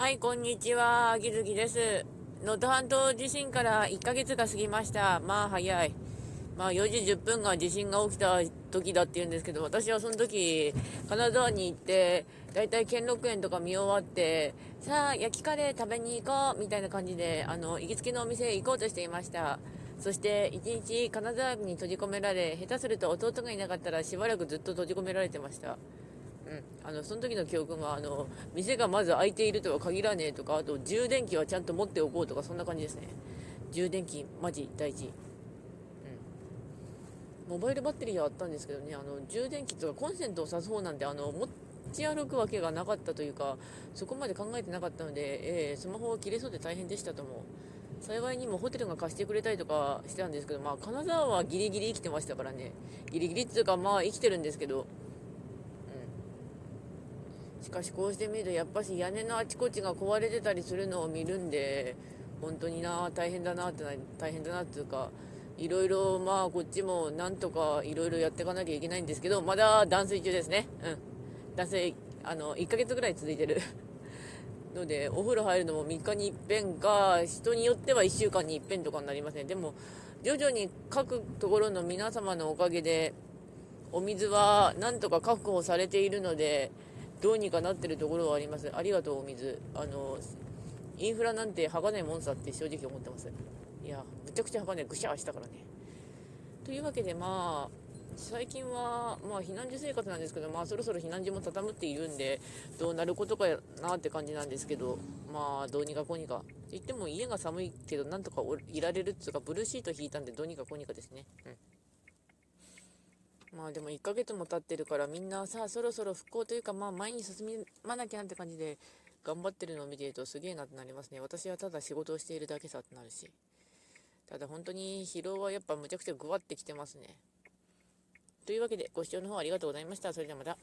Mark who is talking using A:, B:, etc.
A: はい、こんにちは。秋月です。能登半島地震から1ヶ月が過ぎました。まあ早い。まあ4時10分が地震が起きた時だって言うんですけど、私はその時、金沢に行って、だいたい兼六園とか見終わって、さあ、焼きカレー食べに行こうみたいな感じで、あの、行きつけのお店へ行こうとしていました。そして、一日金沢に閉じ込められ、下手すると弟がいなかったらしばらくずっと閉じ込められてました。うん、あのその時の記憶があの店がまず開いているとは限らねえとかあと充電器はちゃんと持っておこうとかそんな感じですね。充電器マジ大事、うん、モバイルバッテリーはあったんですけどねあの充電器とかコンセントを挿す方なんてあの持ち歩くわけがなかったというかそこまで考えてなかったので、えースマホが切れそうで大変でしたとも幸いにもホテルが貸してくれたりとかしてたんですけど、まあ、金沢はギリギリ生きてましたからね。ギリギリっていうかまあ生きてるんですけどしかしこうして見るとやっぱし屋根のあちこちが壊れてたりするのを見るんで本当にな大変だなってな大変だなっていうかいろいろまあこっちもなんとかいろいろやっていかなきゃいけないんですけどまだ断水中ですね。うん。断水あの1ヶ月ぐらい続いてる。のでお風呂入るのも3日に一遍か人によっては1週間に一遍とかになりますね。でも徐々に各ところの皆様のおかげでお水はなんとか確保されているのでどうにかなってるところはあります。ありがとうお水。あのインフラなんて儚いもんさって正直思ってます。いやむちゃくちゃ儚い。ぐしゃーしたからね。というわけでまあ最近はまあ避難所生活なんですけどまあそろそろ避難所も畳むっているんでどうなることかなって感じなんですけどまあどうにかこうにか。って言っても家が寒いけどなんとかいられるっつうかブルーシート引いたんでどうにかこうにかですね。うん。まあでも1ヶ月も経ってるからみんなさそろそろ復興というかまあ前に進まなきゃなって感じで頑張ってるのを見てるとすげえなってなりますね。私はただ仕事をしているだけさってなるしただ本当に疲労はやっぱむちゃくちゃぐわってきてますね。というわけでご視聴の方ありがとうございました。それではまた。